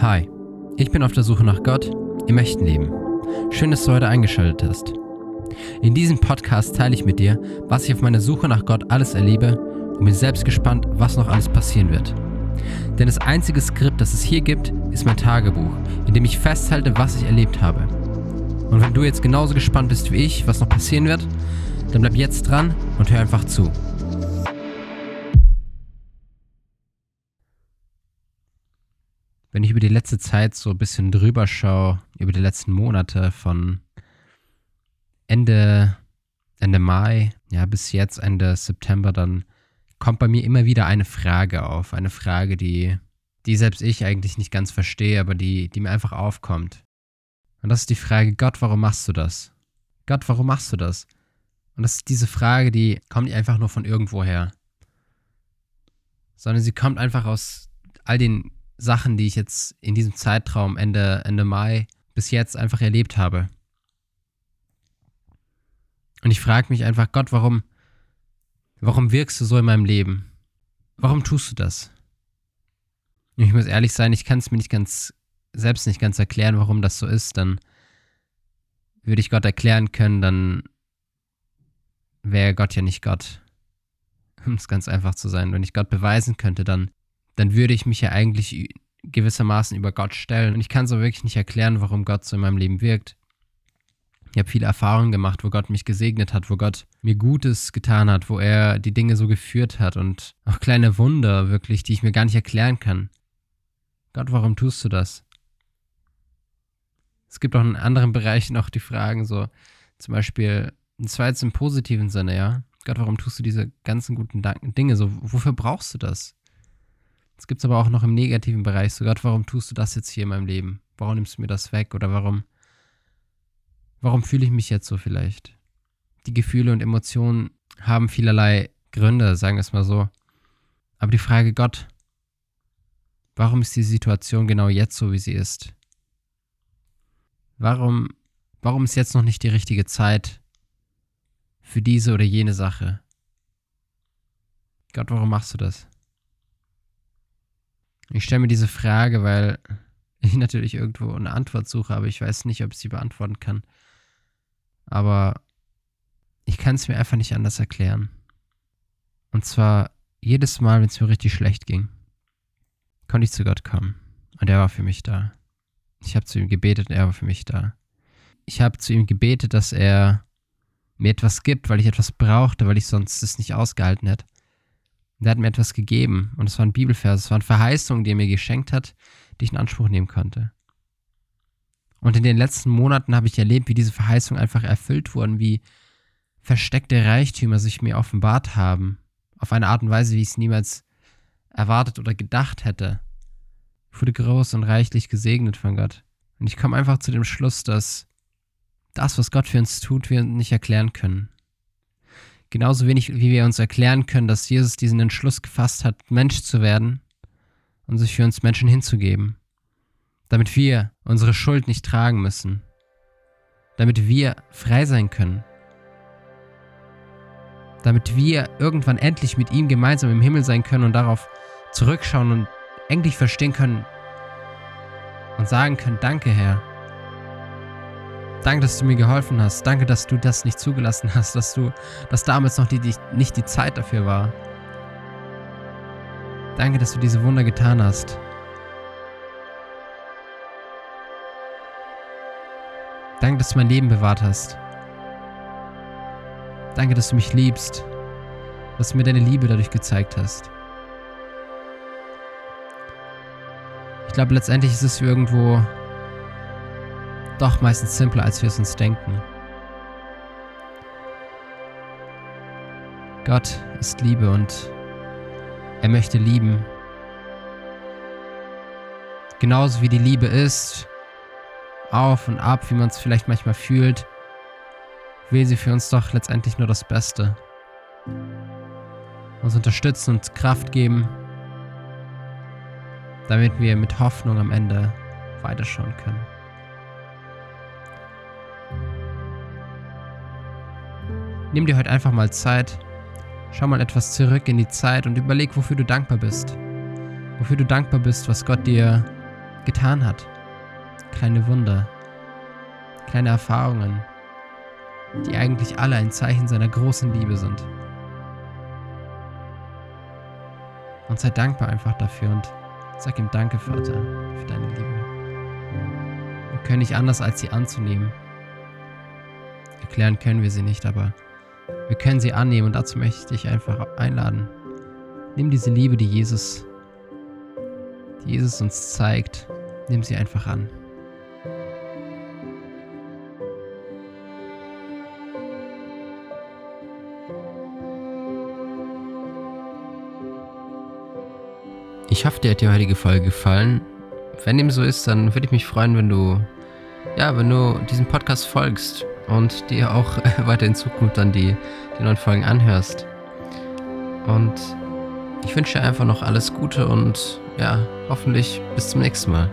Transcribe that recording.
Hi, ich bin auf der Suche nach Gott im echten Leben. Schön, dass du heute eingeschaltet hast. In diesem Podcast teile ich mit dir, was ich auf meiner Suche nach Gott alles erlebe und bin selbst gespannt, was noch alles passieren wird. Denn das einzige Skript, das es hier gibt, ist mein Tagebuch, in dem ich festhalte, was ich erlebt habe. Und wenn du jetzt genauso gespannt bist wie ich, was noch passieren wird, dann bleib jetzt dran und hör einfach zu. Ich über die letzte Zeit so ein bisschen drüber schaue, über die letzten Monate von Ende, Ende Mai, ja, bis jetzt Ende September, dann kommt bei mir immer wieder eine Frage auf. Eine Frage, die, die selbst ich eigentlich nicht ganz verstehe, aber die, die mir einfach aufkommt. Und das ist die Frage, Gott, warum machst du das? Gott, warum machst du das? Und das ist diese Frage, die kommt nicht einfach nur von irgendwoher, sondern sie kommt einfach aus all den Sachen, die ich jetzt in diesem Zeitraum Ende, Ende Mai bis jetzt einfach erlebt habe. Und ich frage mich einfach, Gott, warum, warum wirkst du so in meinem Leben? Warum tust du das? Ich muss ehrlich sein, ich kann es mir nicht ganz, selbst nicht ganz erklären, warum das so ist. Dann würde ich Gott erklären können, dann wäre Gott ja nicht Gott. Um es ganz einfach zu sein. Wenn ich Gott beweisen könnte, dann dann würde ich mich ja eigentlich gewissermaßen über Gott stellen. Und ich kann so wirklich nicht erklären, warum Gott so in meinem Leben wirkt. Ich habe viele Erfahrungen gemacht, wo Gott mich gesegnet hat, wo Gott mir Gutes getan hat, wo er die Dinge so geführt hat und auch kleine Wunder wirklich, die ich mir gar nicht erklären kann. Gott, warum tust du das? Es gibt auch in anderen Bereichen auch die Fragen so, zum Beispiel, und zwar jetzt im positiven Sinne, ja. Gott, warum tust du diese ganzen guten Dinge so? Wofür brauchst du das? Es gibt es aber auch noch im negativen Bereich. So, Gott, warum tust du das jetzt hier in meinem Leben? Warum nimmst du mir das weg? Oder warum, warum fühle ich mich jetzt so vielleicht? Die Gefühle und Emotionen haben vielerlei Gründe, sagen wir es mal so. Aber die Frage, Gott, warum ist die Situation genau jetzt so, wie sie ist? Warum, warum ist jetzt noch nicht die richtige Zeit für diese oder jene Sache? Gott, warum machst du das? Ich stelle mir diese Frage, weil ich natürlich irgendwo eine Antwort suche, aber ich weiß nicht, ob ich sie beantworten kann. Aber ich kann es mir einfach nicht anders erklären. Und zwar jedes Mal, wenn es mir richtig schlecht ging, konnte ich zu Gott kommen. Und er war für mich da. Ich habe zu ihm gebetet und er war für mich da. Ich habe zu ihm gebetet, dass er mir etwas gibt, weil ich etwas brauchte, weil ich sonst es nicht ausgehalten hätte. Und er hat mir etwas gegeben. Und es war ein Bibelvers, es waren Verheißungen, die er mir geschenkt hat, die ich in Anspruch nehmen konnte. Und in den letzten Monaten habe ich erlebt, wie diese Verheißungen einfach erfüllt wurden, wie versteckte Reichtümer sich mir offenbart haben. Auf eine Art und Weise, wie ich es niemals erwartet oder gedacht hätte. Ich wurde groß und reichlich gesegnet von Gott. Und ich komme einfach zu dem Schluss, dass das, was Gott für uns tut, wir nicht erklären können. Genauso wenig, wie wir uns erklären können, dass Jesus diesen Entschluss gefasst hat, Mensch zu werden und sich für uns Menschen hinzugeben. Damit wir unsere Schuld nicht tragen müssen. Damit wir frei sein können. Damit wir irgendwann endlich mit ihm gemeinsam im Himmel sein können und darauf zurückschauen und endlich verstehen können und sagen können, danke Herr, Danke, dass du mir geholfen hast. Danke, dass du das nicht zugelassen hast, dass du, dass damals noch die, die, nicht die Zeit dafür war. Danke, dass du diese Wunder getan hast. Danke, dass du mein Leben bewahrt hast. Danke, dass du mich liebst. Dass du mir deine Liebe dadurch gezeigt hast. Ich glaube, letztendlich ist es irgendwo doch meistens simpler, als wir es uns denken. Gott ist Liebe und er möchte lieben. Genauso wie die Liebe ist, auf und ab, wie man es vielleicht manchmal fühlt, will sie für uns doch letztendlich nur das Beste. Uns unterstützen und Kraft geben, damit wir mit Hoffnung am Ende weiterschauen können. Nimm dir heute einfach mal Zeit, schau mal etwas zurück in die Zeit und überleg, wofür du dankbar bist. Wofür du dankbar bist, was Gott dir getan hat. Kleine Wunder, kleine Erfahrungen, die eigentlich alle ein Zeichen seiner großen Liebe sind. Und sei dankbar einfach dafür und sag ihm Danke, Vater, für deine Liebe. Wir können nicht anders, als sie anzunehmen. Erklären können wir sie nicht, aber wir können sie annehmen und dazu möchte ich dich einfach einladen. Nimm diese Liebe, die Jesus, die Jesus uns zeigt, nimm sie einfach an. Ich hoffe, dir hat die heutige Folge gefallen. Wenn dem so ist, dann würde ich mich freuen, wenn du, ja, wenn du diesem Podcast folgst und dir auch weiter in Zukunft dann die, die neuen Folgen anhörst. Und ich wünsche dir einfach noch alles Gute und ja, hoffentlich bis zum nächsten Mal.